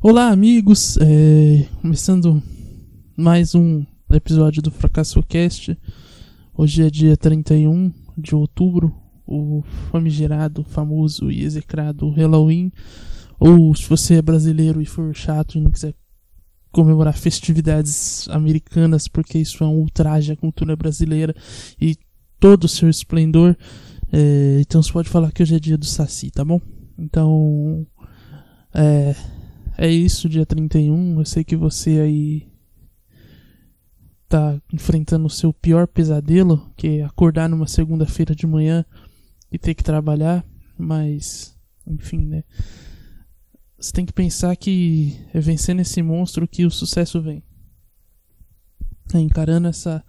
Olá, amigos! É, começando mais um episódio do Fracasso Cast. Hoje é dia 31 de outubro, o famigerado, famoso e execrado Halloween. Ou se você é brasileiro e for chato e não quiser comemorar festividades americanas, porque isso é um ultraje à cultura brasileira e todo o seu esplendor. É, então você pode falar que hoje é dia do Saci, tá bom? Então. É, é isso, dia 31. Eu sei que você aí tá enfrentando o seu pior pesadelo, que é acordar numa segunda-feira de manhã e ter que trabalhar, mas enfim, né? Você tem que pensar que é vencendo esse monstro que o sucesso vem. É encarando essa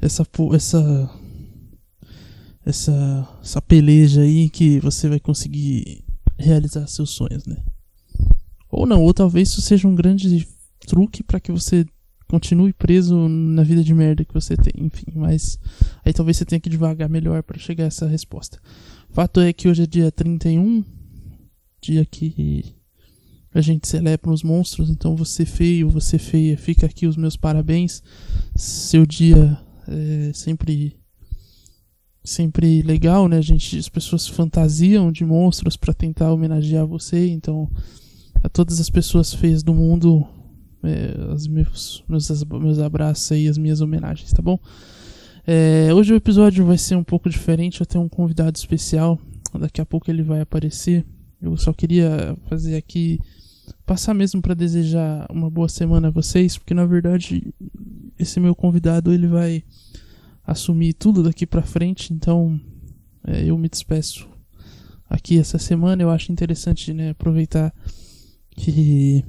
essa essa essa essa peleja aí que você vai conseguir realizar seus sonhos, né? Ou não, ou talvez isso seja um grande truque para que você continue preso na vida de merda que você tem, enfim, mas aí talvez você tenha que devagar melhor para chegar a essa resposta. Fato é que hoje é dia 31, dia que a gente celebra os monstros, então você feio, você feia, fica aqui os meus parabéns. Seu dia é sempre sempre legal, né? A gente, as pessoas fantasiam de monstros para tentar homenagear você, então a todas as pessoas feias do mundo, é, os meus, meus, meus abraços e as minhas homenagens, tá bom? É, hoje o episódio vai ser um pouco diferente, eu tenho um convidado especial, daqui a pouco ele vai aparecer. Eu só queria fazer aqui, passar mesmo para desejar uma boa semana a vocês, porque na verdade esse meu convidado ele vai assumir tudo daqui para frente, então é, eu me despeço aqui essa semana. Eu acho interessante né, aproveitar que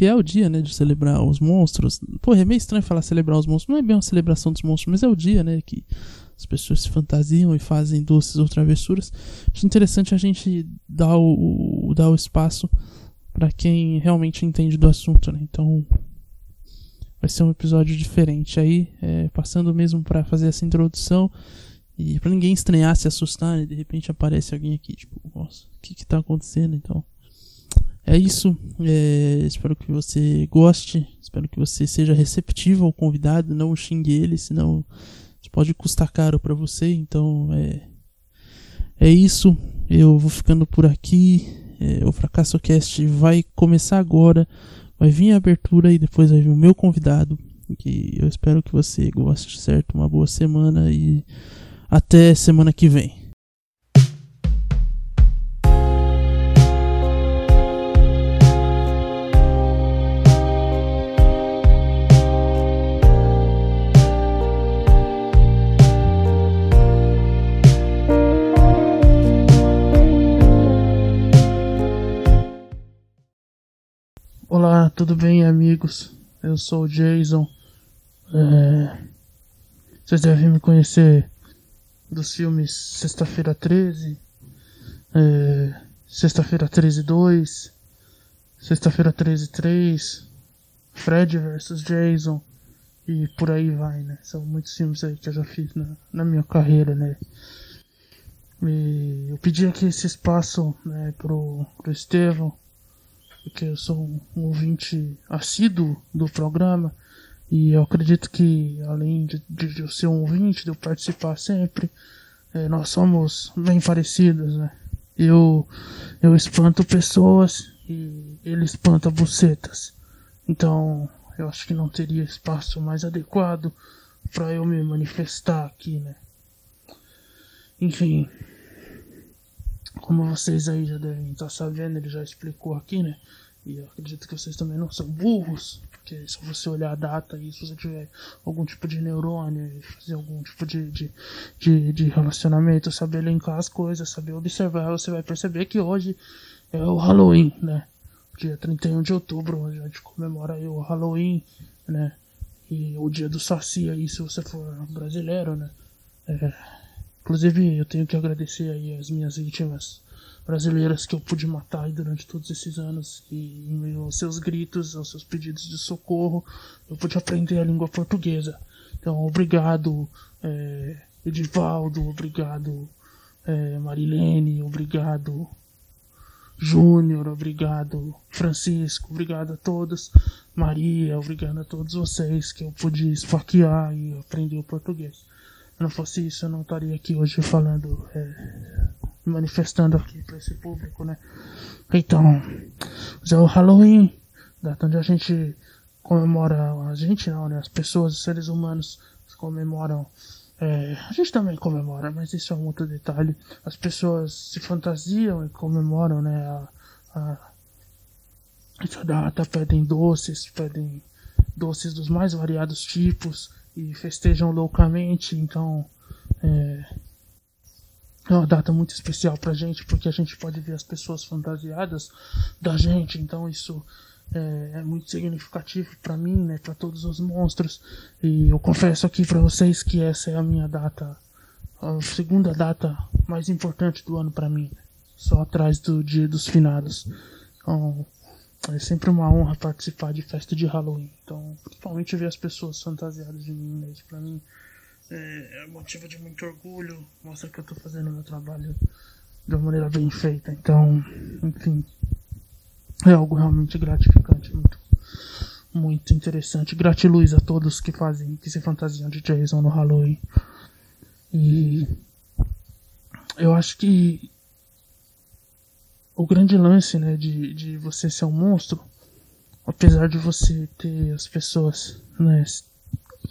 que é o dia, né, de celebrar os monstros. Pô, é meio estranho falar celebrar os monstros, não é bem uma celebração dos monstros, mas é o dia, né, que as pessoas se fantasiam e fazem doces ou travessuras. Acho interessante a gente dar o, dar o espaço para quem realmente entende do assunto, né? Então, vai ser um episódio diferente aí, é, passando mesmo para fazer essa introdução e para ninguém estranhar, se assustar, né? de repente aparece alguém aqui, tipo, nossa, o que que tá acontecendo, então... É isso. É, espero que você goste. Espero que você seja receptivo ao convidado. Não xingue ele, senão isso pode custar caro para você. Então é, é isso. Eu vou ficando por aqui. É, o Fracasso Cast vai começar agora. Vai vir a abertura e depois vai vir o meu convidado. Que eu espero que você goste, certo? Uma boa semana e até semana que vem. Olá, tudo bem, amigos? Eu sou o Jason. É... Vocês devem me conhecer dos filmes Sexta-feira 13, é... Sexta-feira 13 2, Sexta-feira 13 3, Fred vs Jason e por aí vai, né? São muitos filmes aí que eu já fiz na, na minha carreira, né? E eu pedi aqui esse espaço né, pro, pro Estevão porque eu sou um ouvinte assíduo do programa e eu acredito que além de, de eu ser um ouvinte, de eu participar sempre, é, nós somos bem parecidos, né? Eu, eu espanto pessoas e ele espanta bucetas. Então, eu acho que não teria espaço mais adequado para eu me manifestar aqui, né? Enfim, como vocês aí já devem estar sabendo, ele já explicou aqui, né? E eu acredito que vocês também não são burros, porque se você olhar a data e se você tiver algum tipo de neurônio e fazer algum tipo de, de, de, de relacionamento, saber elencar as coisas, saber observar, você vai perceber que hoje é o Halloween, né? Dia 31 de outubro, a gente comemora aí o Halloween, né? E o dia do Saci aí, se você for brasileiro, né? É, inclusive, eu tenho que agradecer aí as minhas vítimas brasileiras que eu pude matar durante todos esses anos e em meio aos seus gritos, aos seus pedidos de socorro, eu pude aprender a língua portuguesa. Então, obrigado, é, Edivaldo, obrigado, é, Marilene, obrigado, Júnior, obrigado Francisco, obrigado a todos. Maria, obrigado a todos vocês que eu pude esfaquear e aprender o português. Se não fosse isso, eu não estaria aqui hoje falando, é, manifestando aqui para esse público, né? Então, é o Halloween, data onde a gente comemora, a gente não, né? As pessoas, os seres humanos comemoram é, a gente também comemora, mas isso é um outro detalhe. As pessoas se fantasiam e comemoram, né? A, a, essa data, pedem doces, pedem doces dos mais variados tipos e festejam loucamente. Então, é, é uma data muito especial pra gente, porque a gente pode ver as pessoas fantasiadas da gente. Então, isso é, é muito significativo para mim, né, para todos os monstros. E eu confesso aqui para vocês que essa é a minha data, a segunda data mais importante do ano para mim, só atrás do Dia dos Finados. Então, é sempre uma honra participar de festa de Halloween. Então, principalmente ver as pessoas fantasiadas de mim, isso para mim é, é motivo de muito orgulho, mostra que eu tô fazendo meu trabalho de uma maneira bem feita. Então, enfim, é algo realmente gratificante, muito, muito interessante. Gratiluz a todos que fazem, que se fantasiam de Jason no Halloween. E eu acho que o grande lance, né, de, de você ser um monstro, apesar de você ter as pessoas, né,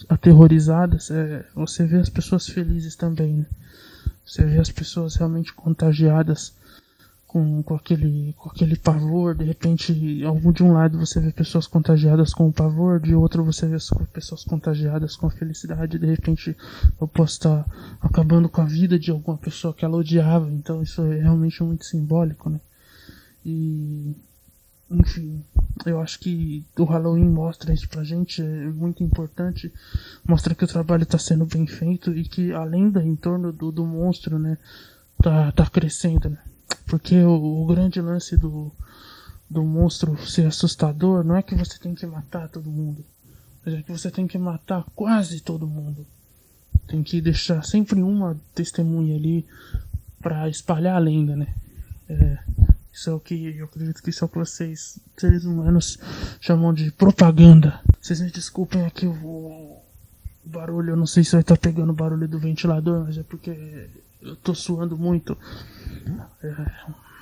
aterrorizadas, é, você vê as pessoas felizes também, né? Você vê as pessoas realmente contagiadas com, com, aquele, com aquele pavor, de repente, algum de um lado você vê pessoas contagiadas com o pavor, de outro você vê pessoas contagiadas com a felicidade, de repente eu posso estar acabando com a vida de alguma pessoa que ela odiava, então isso é realmente muito simbólico, né? E enfim, eu acho que o Halloween mostra isso pra gente, é muito importante, mostra que o trabalho está sendo bem feito e que a lenda em torno do, do monstro, né, tá, tá crescendo, né? Porque o, o, grande lance do, do monstro ser assustador não é que você tem que matar todo mundo, mas é que você tem que matar quase todo mundo. Tem que deixar sempre uma testemunha ali para espalhar a lenda, né? Isso é o que eu acredito que isso é o que vocês, seres humanos, chamam de propaganda. Vocês me desculpem aqui o, o barulho, eu não sei se vai estar tá pegando o barulho do ventilador, mas é porque eu tô suando muito. É,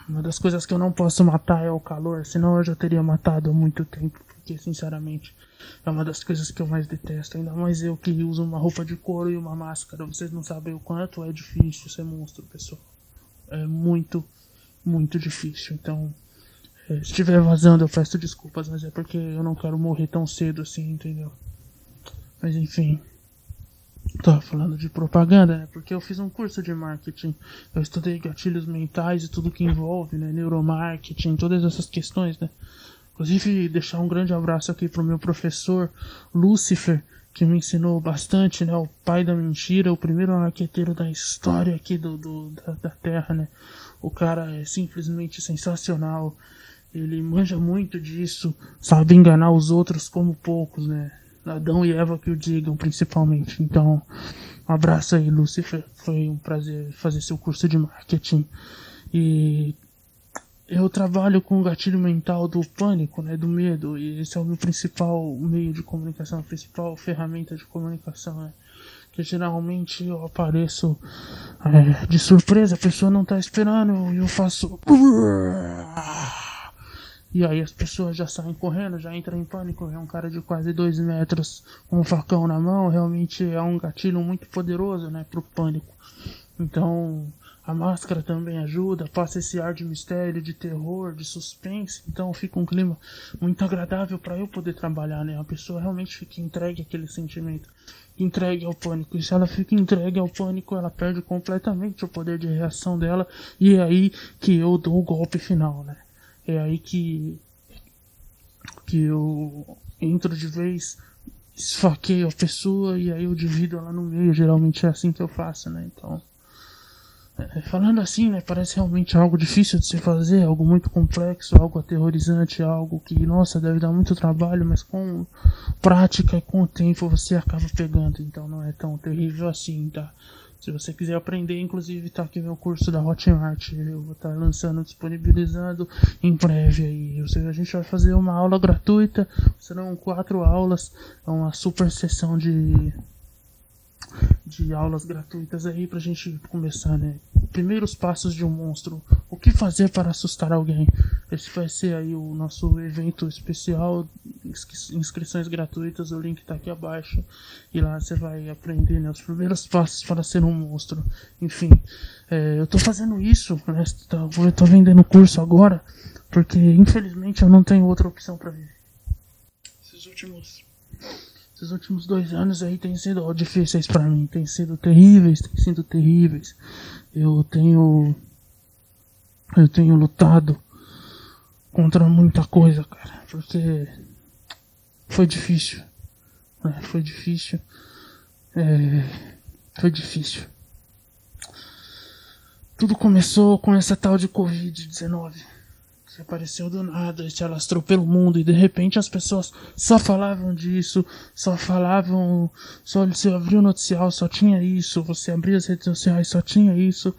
uma das coisas que eu não posso matar é o calor, senão eu já teria matado há muito tempo, porque sinceramente é uma das coisas que eu mais detesto. Ainda mais eu que uso uma roupa de couro e uma máscara. Vocês não sabem o quanto é difícil ser monstro, pessoal. É muito, muito difícil. Então, é, se estiver vazando, eu peço desculpas, mas é porque eu não quero morrer tão cedo assim, entendeu? Mas enfim. Tava falando de propaganda, né? Porque eu fiz um curso de marketing. Eu estudei gatilhos mentais e tudo que envolve, né? Neuromarketing, todas essas questões, né? Inclusive, deixar um grande abraço aqui pro meu professor Lucifer, que me ensinou bastante, né? O pai da mentira, o primeiro marqueteiro da história aqui do, do da, da Terra, né? O cara é simplesmente sensacional. Ele manja muito disso, sabe enganar os outros como poucos, né? Adão e Eva que o digam, principalmente. Então, um abraço aí, Lucifer. Foi um prazer fazer seu curso de marketing. E eu trabalho com o gatilho mental do pânico, né, do medo, e esse é o meu principal meio de comunicação, a principal ferramenta de comunicação, né, que geralmente eu apareço é, de surpresa, a pessoa não está esperando e eu faço e aí as pessoas já saem correndo, já entram em pânico. É um cara de quase dois metros com um facão na mão. Realmente é um gatilho muito poderoso, né, pro pânico. Então a máscara também ajuda, passa esse ar de mistério, de terror, de suspense. Então fica um clima muito agradável para eu poder trabalhar, né? A pessoa realmente fica entregue àquele sentimento, entregue ao pânico. E se ela fica entregue ao pânico, ela perde completamente o poder de reação dela. E é aí que eu dou o golpe final, né? É aí que, que eu entro de vez, esfaqueio a pessoa e aí eu divido ela no meio. Geralmente é assim que eu faço, né? Então, falando assim, né? Parece realmente algo difícil de se fazer, algo muito complexo, algo aterrorizante, algo que, nossa, deve dar muito trabalho, mas com prática e com o tempo você acaba pegando. Então não é tão terrível assim, tá? Se você quiser aprender, inclusive tá aqui meu curso da Hotmart. Eu vou estar tá lançando, disponibilizando em breve aí. Ou seja, a gente vai fazer uma aula gratuita. Serão quatro aulas. É uma super sessão de de aulas gratuitas aí pra gente começar, né? Primeiros passos de um monstro. O que fazer para assustar alguém? Esse vai ser aí o nosso evento especial. Inscrições gratuitas, o link tá aqui abaixo. E lá você vai aprender né, os primeiros passos para ser um monstro. Enfim, é, eu tô fazendo isso, né? Eu tô vendendo curso agora, porque infelizmente eu não tenho outra opção para viver. Esses últimos esses últimos dois anos aí têm sido difíceis para mim, têm sido terríveis, têm sido terríveis. Eu tenho eu tenho lutado contra muita coisa, cara, porque foi difícil, né? Foi difícil, é, foi difícil. Tudo começou com essa tal de Covid-19 apareceu do nada, se alastrou pelo mundo e de repente as pessoas só falavam disso, só falavam, só você abriu o noticial, só tinha isso, você abria as redes sociais, só tinha isso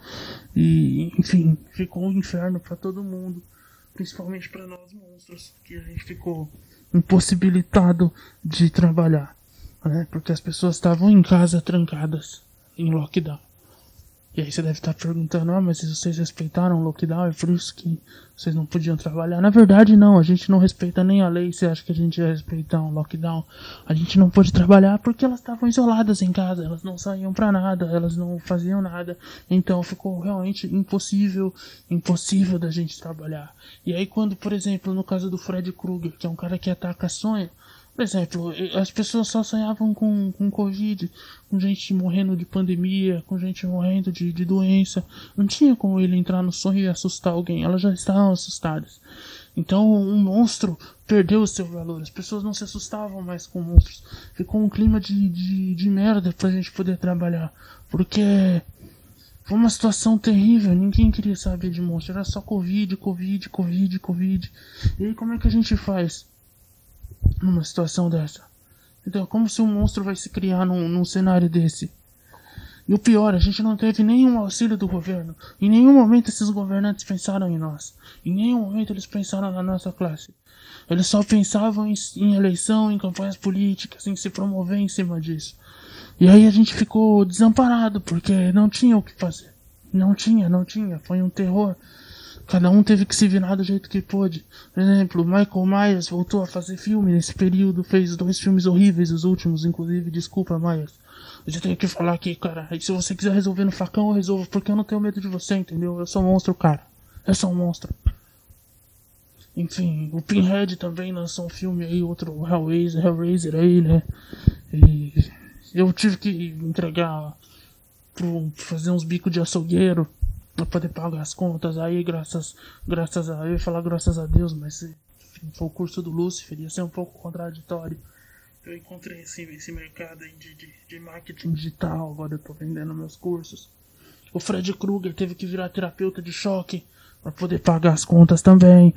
e enfim, ficou um inferno para todo mundo, principalmente para nós monstros, que a gente ficou impossibilitado de trabalhar, né? Porque as pessoas estavam em casa trancadas em lockdown. E aí você deve estar perguntando, ah, mas vocês respeitaram o lockdown, é por isso que vocês não podiam trabalhar. Na verdade não, a gente não respeita nem a lei, você acha que a gente ia respeitar um lockdown. A gente não pôde trabalhar porque elas estavam isoladas em casa, elas não saíam para nada, elas não faziam nada. Então ficou realmente impossível, impossível da gente trabalhar. E aí quando, por exemplo, no caso do Fred Krueger, que é um cara que ataca sonho, por exemplo, as pessoas só sonhavam com, com Covid, com gente morrendo de pandemia, com gente morrendo de, de doença. Não tinha como ele entrar no sonho e assustar alguém, elas já estavam assustadas. Então, um monstro perdeu o seu valor. As pessoas não se assustavam mais com monstros. Ficou um clima de, de, de merda pra gente poder trabalhar. Porque foi uma situação terrível. Ninguém queria saber de monstro. Era só Covid, Covid, Covid, Covid. E aí, como é que a gente faz? Numa situação dessa. Então, como se um monstro vai se criar num, num cenário desse? E o pior, a gente não teve nenhum auxílio do governo. Em nenhum momento esses governantes pensaram em nós. Em nenhum momento eles pensaram na nossa classe. Eles só pensavam em, em eleição, em campanhas políticas, em se promover em cima disso. E aí a gente ficou desamparado, porque não tinha o que fazer. Não tinha, não tinha. Foi um terror. Cada um teve que se virar do jeito que pôde. Por exemplo, Michael Myers voltou a fazer filme nesse período, fez dois filmes horríveis, os últimos, inclusive. Desculpa, Myers. Eu já tenho que falar aqui, cara. E se você quiser resolver no facão, eu resolvo, porque eu não tenho medo de você, entendeu? Eu sou um monstro, cara. Eu sou um monstro. Enfim, o Pinhead também lançou um filme aí, outro Hellraiser, Hellraiser aí, né? E eu tive que entregar pro fazer uns bicos de açougueiro para poder pagar as contas. Aí, graças, graças a. Eu ia falar graças a Deus, mas foi o curso do Lúcifer, ia ser um pouco contraditório. Eu encontrei esse, esse mercado de, de, de marketing digital, agora eu tô vendendo meus cursos. O Fred Krueger teve que virar terapeuta de choque para poder pagar as contas também.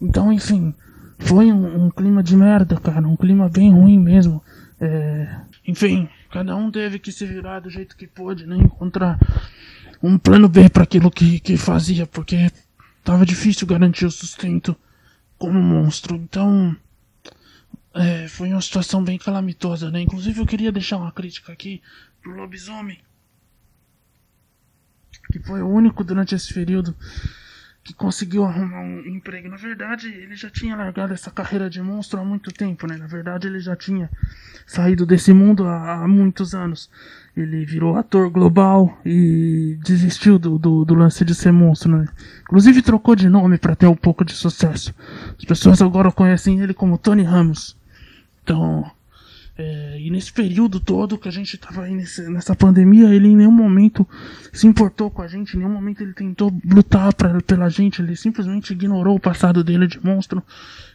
Então, enfim, foi um, um, clima de merda, cara, um clima bem ruim mesmo. É, enfim, cada um teve que se virar do jeito que pôde, né? Encontrar um plano B para aquilo que, que fazia, porque tava difícil garantir o sustento como monstro. Então, é, foi uma situação bem calamitosa, né? Inclusive, eu queria deixar uma crítica aqui pro lobisomem, que foi o único durante esse período que conseguiu arrumar um emprego. Na verdade, ele já tinha largado essa carreira de monstro há muito tempo, né? Na verdade, ele já tinha saído desse mundo há, há muitos anos. Ele virou ator global e desistiu do, do, do lance de ser monstro, né? Inclusive trocou de nome para ter um pouco de sucesso. As pessoas agora conhecem ele como Tony Ramos. Então, é, e nesse período todo que a gente estava aí nesse, nessa pandemia, ele em nenhum momento se importou com a gente, em nenhum momento ele tentou lutar pra, pela gente, ele simplesmente ignorou o passado dele de monstro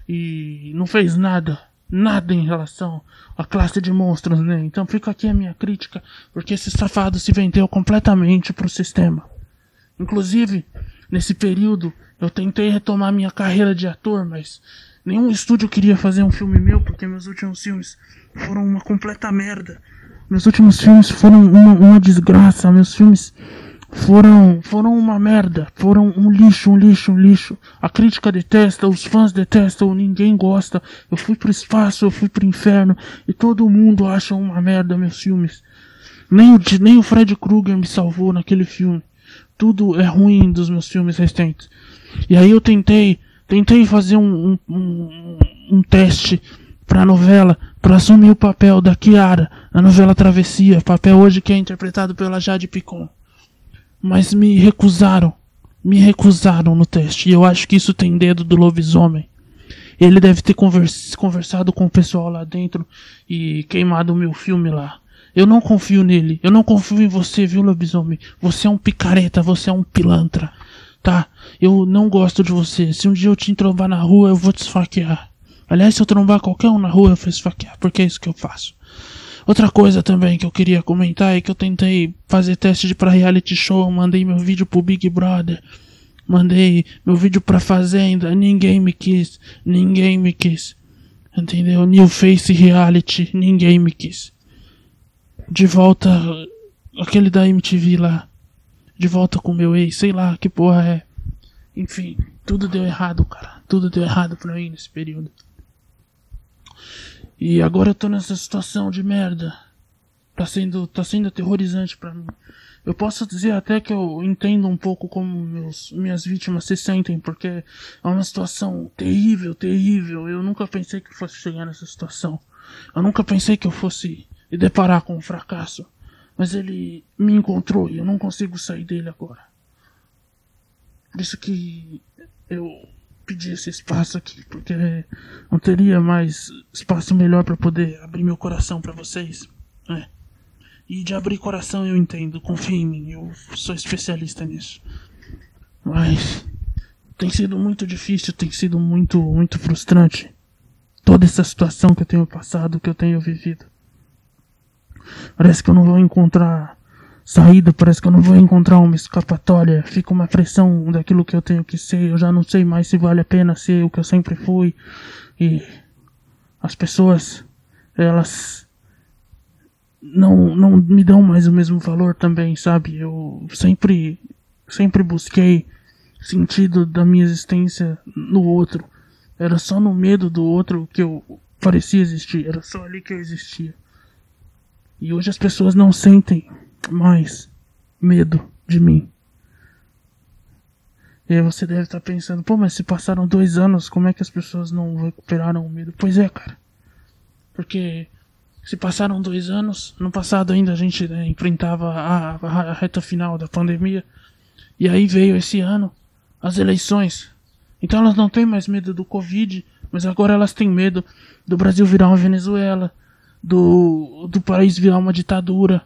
e não fez nada, nada em relação à classe de monstros, né? Então fica aqui a minha crítica, porque esse safado se vendeu completamente pro sistema. Inclusive, nesse período, eu tentei retomar minha carreira de ator, mas nenhum estúdio queria fazer um filme meu, porque meus últimos filmes foram uma completa merda. Meus últimos filmes foram uma, uma desgraça. Meus filmes foram foram uma merda, foram um lixo, um lixo, um lixo. A crítica detesta, os fãs detestam, ninguém gosta. Eu fui pro espaço, eu fui pro inferno e todo mundo acha uma merda meus filmes. Nem o, nem o Fred Krueger me salvou naquele filme. Tudo é ruim dos meus filmes recentes. E aí eu tentei, tentei fazer um, um, um, um teste pra novela, para assumir o papel da Kiara na novela Travessia, papel hoje que é interpretado pela Jade Picon mas me recusaram. Me recusaram no teste. E eu acho que isso tem dedo do lobisomem. Ele deve ter convers conversado com o pessoal lá dentro e queimado o meu filme lá. Eu não confio nele. Eu não confio em você, viu, lobisomem? Você é um picareta, você é um pilantra. Tá? Eu não gosto de você. Se um dia eu te trombar na rua, eu vou te esfaquear. Aliás, se eu trombar qualquer um na rua, eu vou esfaquear. Porque é isso que eu faço. Outra coisa também que eu queria comentar é que eu tentei fazer teste de pra reality show, mandei meu vídeo pro Big Brother, mandei meu vídeo pra Fazenda, ninguém me quis, ninguém me quis. Entendeu? New Face Reality, ninguém me quis. De volta, aquele da MTV lá. De volta com meu ex, sei lá que porra é. Enfim, tudo deu errado, cara. Tudo deu errado pra mim nesse período. E agora eu tô nessa situação de merda. Tá sendo, tá sendo aterrorizante para mim. Eu posso dizer até que eu entendo um pouco como meus, minhas vítimas se sentem, porque é uma situação terrível, terrível. Eu nunca pensei que fosse chegar nessa situação. Eu nunca pensei que eu fosse me deparar com um fracasso. Mas ele me encontrou e eu não consigo sair dele agora. Por isso que eu pedir esse espaço aqui, porque não teria mais espaço melhor para poder abrir meu coração para vocês. É. E de abrir coração eu entendo, confia em mim, eu sou especialista nisso. Mas tem sido muito difícil, tem sido muito, muito frustrante. Toda essa situação que eu tenho passado, que eu tenho vivido. Parece que eu não vou encontrar saída, parece que eu não vou encontrar uma escapatória. Fica uma pressão daquilo que eu tenho que ser. Eu já não sei mais se vale a pena ser o que eu sempre fui. E as pessoas, elas não, não me dão mais o mesmo valor também, sabe? Eu sempre, sempre busquei sentido da minha existência no outro. Era só no medo do outro que eu parecia existir. Era só ali que eu existia. E hoje as pessoas não sentem mais medo de mim. E aí você deve estar pensando, pô, mas se passaram dois anos, como é que as pessoas não recuperaram o medo? Pois é, cara. Porque se passaram dois anos, no passado ainda a gente né, enfrentava a, a, reta final da pandemia. E aí veio esse ano as eleições. Então elas não têm mais medo do Covid, mas agora elas têm medo do Brasil virar uma Venezuela, do, do país virar uma ditadura,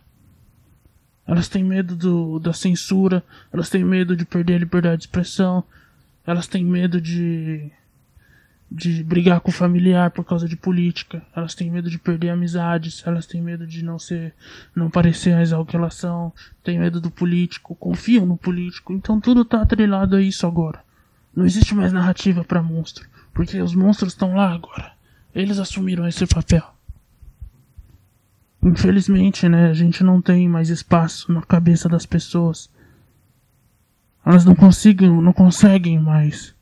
elas têm medo do, da censura, elas têm medo de perder a liberdade de expressão, elas têm medo de, de brigar com o familiar por causa de política, elas têm medo de perder amizades, elas têm medo de não ser, não parecer mais algo que elas são, têm medo do político, confiam no político, então tudo tá atrelado a isso agora. Não existe mais narrativa para monstro, porque os monstros estão lá agora. Eles assumiram esse papel. Infelizmente, né, a gente não tem mais espaço na cabeça das pessoas. Elas não conseguem, não conseguem mais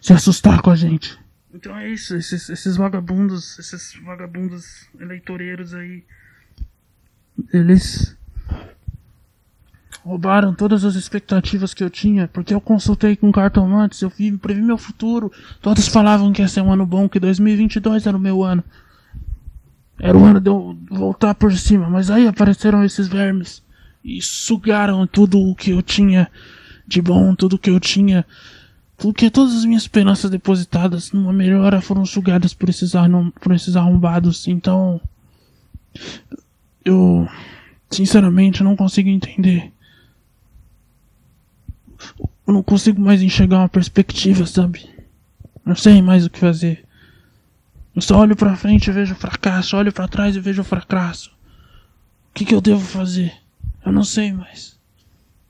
se assustar com a gente. Então é isso, esses, esses vagabundos, esses vagabundos eleitoreiros aí, eles roubaram todas as expectativas que eu tinha, porque eu consultei com cartomantes, eu vi, previ meu futuro, todos falavam que ia ser um ano bom, que 2022 era o meu ano. Era o ano de eu voltar por cima, mas aí apareceram esses vermes e sugaram tudo o que eu tinha de bom, tudo que eu tinha. Porque todas as minhas esperanças depositadas numa melhora foram sugadas por esses, por esses arrombados. Então. Eu. Sinceramente, não consigo entender. Eu não consigo mais enxergar uma perspectiva, sabe? Não sei mais o que fazer. Eu só olho pra frente e vejo fracasso, olho para trás e vejo fracasso. O que, que eu devo fazer? Eu não sei mais.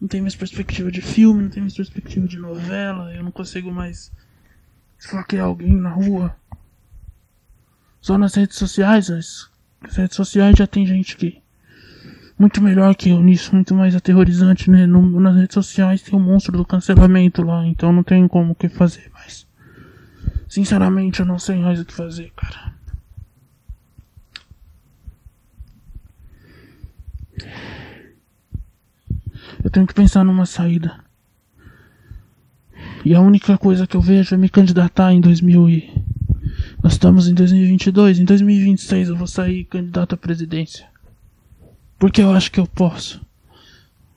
Não tenho mais perspectiva de filme, não tenho mais perspectiva de novela, eu não consigo mais esfaquear alguém na rua. Só nas redes sociais, as As redes sociais já tem gente que. Muito melhor que eu nisso, muito mais aterrorizante, né? No, nas redes sociais tem o monstro do cancelamento lá, então não tem como o que fazer, mas. Sinceramente, eu não sei mais o que fazer, cara. Eu tenho que pensar numa saída. E a única coisa que eu vejo é me candidatar em 2000 e... Nós estamos em 2022, em 2026 eu vou sair candidato à presidência. Porque eu acho que eu posso.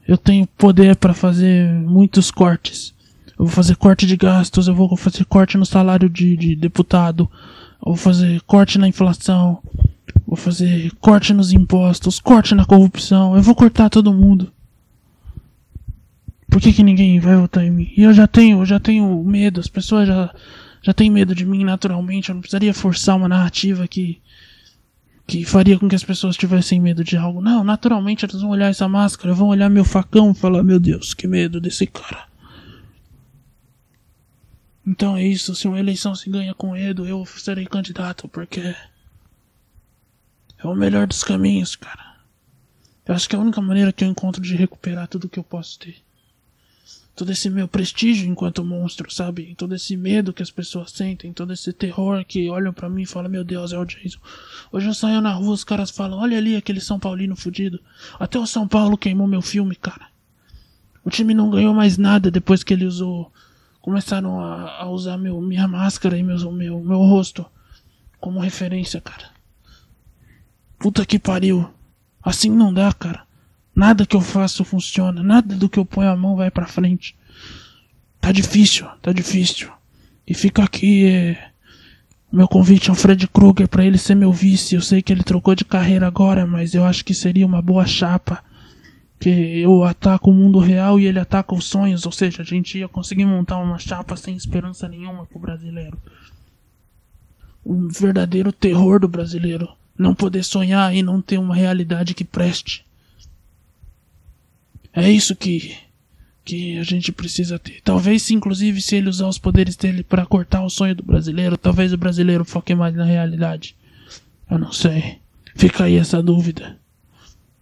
Eu tenho poder para fazer muitos cortes. Eu vou fazer corte de gastos, eu vou fazer corte no salário de, de deputado, eu vou fazer corte na inflação, vou fazer corte nos impostos, corte na corrupção, eu vou cortar todo mundo. Por que, que ninguém vai votar em mim? E eu já tenho, eu já tenho medo, as pessoas já, já têm medo de mim naturalmente, eu não precisaria forçar uma narrativa que, que faria com que as pessoas tivessem medo de algo. Não, naturalmente elas vão olhar essa máscara, vão olhar meu facão e falar, meu Deus, que medo desse cara. Então é isso, se uma eleição se ganha com Edo, eu serei candidato, porque é o melhor dos caminhos, cara. Eu acho que é a única maneira que eu encontro de recuperar tudo que eu posso ter todo esse meu prestígio enquanto monstro, sabe? Todo esse medo que as pessoas sentem, todo esse terror que olham para mim e falam, meu Deus, é o Jason. Hoje eu saio na rua, os caras falam, olha ali aquele São Paulino fudido. Até o São Paulo queimou meu filme, cara. O time não ganhou mais nada depois que ele usou. Começaram a, a usar meu, minha máscara e meu, meu, meu rosto como referência, cara. Puta que pariu. Assim não dá, cara. Nada que eu faço funciona, nada do que eu ponho a mão vai para frente. Tá difícil, tá difícil. E fica aqui é, o meu convite ao Fred Krueger para ele ser meu vice. Eu sei que ele trocou de carreira agora, mas eu acho que seria uma boa chapa. Que eu ataco o mundo real e ele ataca os sonhos, ou seja, a gente ia conseguir montar uma chapa sem esperança nenhuma pro brasileiro. O verdadeiro terror do brasileiro. Não poder sonhar e não ter uma realidade que preste. É isso que que a gente precisa ter. Talvez, inclusive, se ele usar os poderes dele para cortar o sonho do brasileiro, talvez o brasileiro foque mais na realidade. Eu não sei. Fica aí essa dúvida.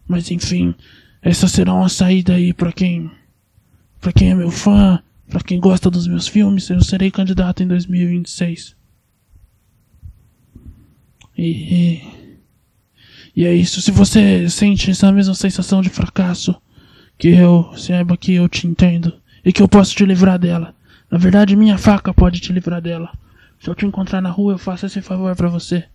Mas enfim, essa será uma saída aí para quem para quem é meu fã, para quem gosta dos meus filmes, eu serei candidato em 2026. E, e é isso. Se você sente essa mesma sensação de fracasso, que eu saiba que eu te entendo e que eu posso te livrar dela. Na verdade, minha faca pode te livrar dela. Se eu te encontrar na rua, eu faço esse favor para você.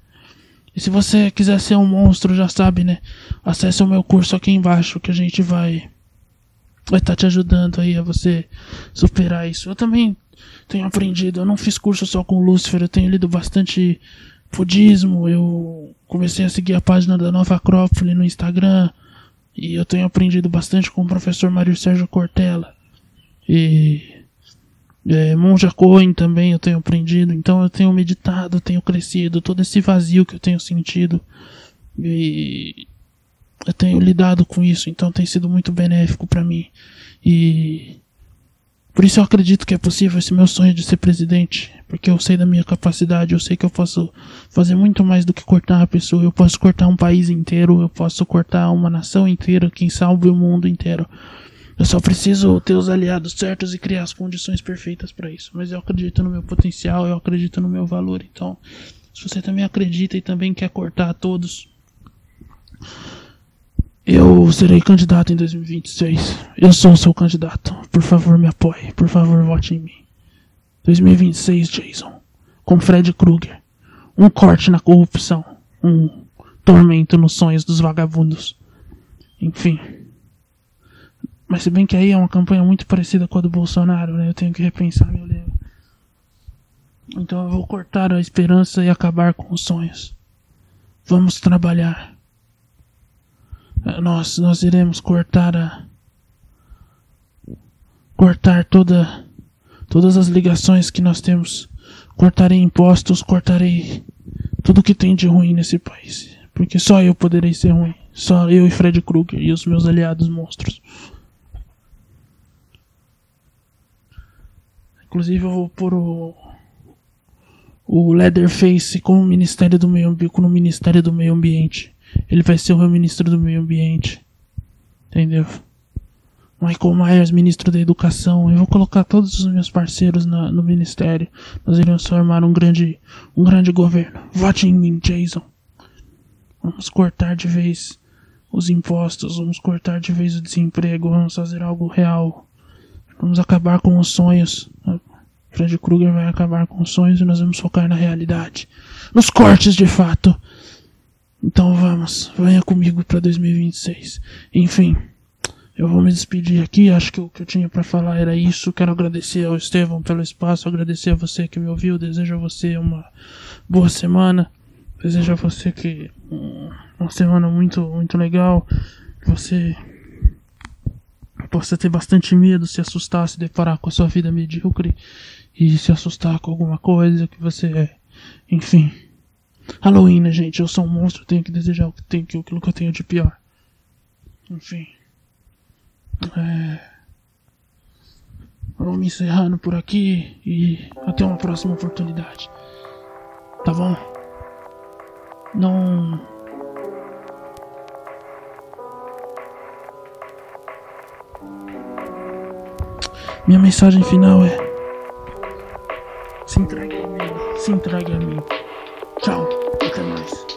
E se você quiser ser um monstro, já sabe, né? Acesse o meu curso aqui embaixo que a gente vai vai estar tá te ajudando aí a você superar isso. Eu também tenho aprendido, eu não fiz curso só com Lúcifer, eu tenho lido bastante budismo, eu comecei a seguir a página da Nova Acrópole no Instagram, e eu tenho aprendido bastante com o professor Mário Sérgio Cortella. E é, Monja Cohen também eu tenho aprendido. Então eu tenho meditado, tenho crescido. Todo esse vazio que eu tenho sentido. E eu tenho lidado com isso. Então tem sido muito benéfico para mim. E por isso eu acredito que é possível esse meu sonho de ser presidente, porque eu sei da minha capacidade, eu sei que eu posso fazer muito mais do que cortar uma pessoa, eu posso cortar um país inteiro, eu posso cortar uma nação inteira, quem sabe o mundo inteiro. Eu só preciso ter os aliados certos e criar as condições perfeitas para isso. Mas eu acredito no meu potencial, eu acredito no meu valor. Então, se você também acredita e também quer cortar todos, eu serei candidato em 2026. Eu sou o seu candidato. Por favor, me apoie. Por favor, vote em mim. 2026, Jason. Com Fred Krueger. Um corte na corrupção. Um tormento nos sonhos dos vagabundos. Enfim. Mas se bem que aí é uma campanha muito parecida com a do Bolsonaro, né? Eu tenho que repensar meu livro. Então eu vou cortar a esperança e acabar com os sonhos. Vamos trabalhar nós, nós iremos cortar a cortar toda todas as ligações que nós temos. Cortarei impostos, cortarei tudo que tem de ruim nesse país, porque só eu poderei ser ruim, só eu e Fred Krueger e os meus aliados monstros. Inclusive eu vou pôr o o Leatherface como Ministério do Meio Ambiente, no Ministério do Meio Ambiente ele vai ser o meu ministro do meio ambiente. Entendeu? Michael Myers, ministro da educação. Eu vou colocar todos os meus parceiros na, no ministério. Nós iremos formar um grande, um grande governo. Vote em mim, Jason. Vamos cortar de vez os impostos, vamos cortar de vez o desemprego, vamos fazer algo real. Vamos acabar com os sonhos. Fred Krueger vai acabar com os sonhos e nós vamos focar na realidade. Nos cortes de fato. Então vamos, venha comigo para 2026. Enfim, eu vou me despedir aqui. Acho que o que eu tinha para falar era isso. Quero agradecer ao Estevão pelo espaço, agradecer a você que me ouviu. Desejo a você uma boa semana. Desejo a você que uma semana muito muito legal. Que você possa ter bastante medo, se assustar, se deparar com a sua vida medíocre e se assustar com alguma coisa que você é. Enfim. Halloween, né, gente? Eu sou um monstro, tenho que desejar o que tenho, aquilo que eu tenho de pior. Enfim. É... Vamos me encerrando por aqui e até uma próxima oportunidade. Tá bom? Não. Minha mensagem final é. Se entregue a mim. Se entregue a mim. Tchau. Até mais.